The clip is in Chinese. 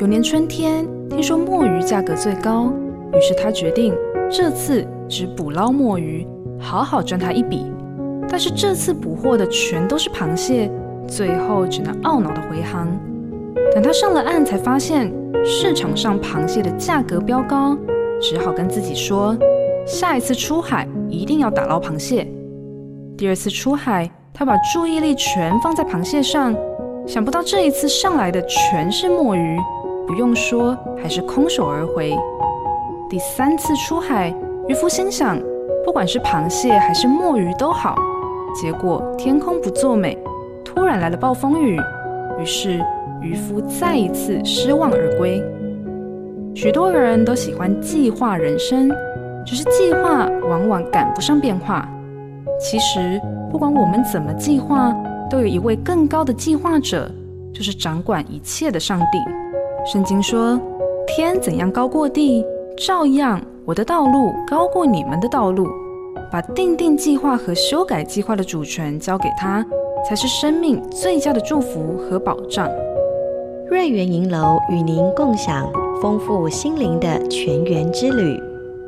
有年春天，听说墨鱼价格最高，于是他决定这次只捕捞墨鱼。好好赚他一笔，但是这次捕获的全都是螃蟹，最后只能懊恼地回航。等他上了岸，才发现市场上螃蟹的价格飙高，只好跟自己说，下一次出海一定要打捞螃蟹。第二次出海，他把注意力全放在螃蟹上，想不到这一次上来的全是墨鱼，不用说，还是空手而回。第三次出海，渔夫心想。不管是螃蟹还是墨鱼都好，结果天空不作美，突然来了暴风雨，于是渔夫再一次失望而归。许多人都喜欢计划人生，只是计划往往赶不上变化。其实不管我们怎么计划，都有一位更高的计划者，就是掌管一切的上帝。圣经说：“天怎样高过地，照样。”我的道路高过你们的道路，把定定计划和修改计划的主权交给他，才是生命最佳的祝福和保障。瑞元银楼与您共享丰富心灵的全员之旅。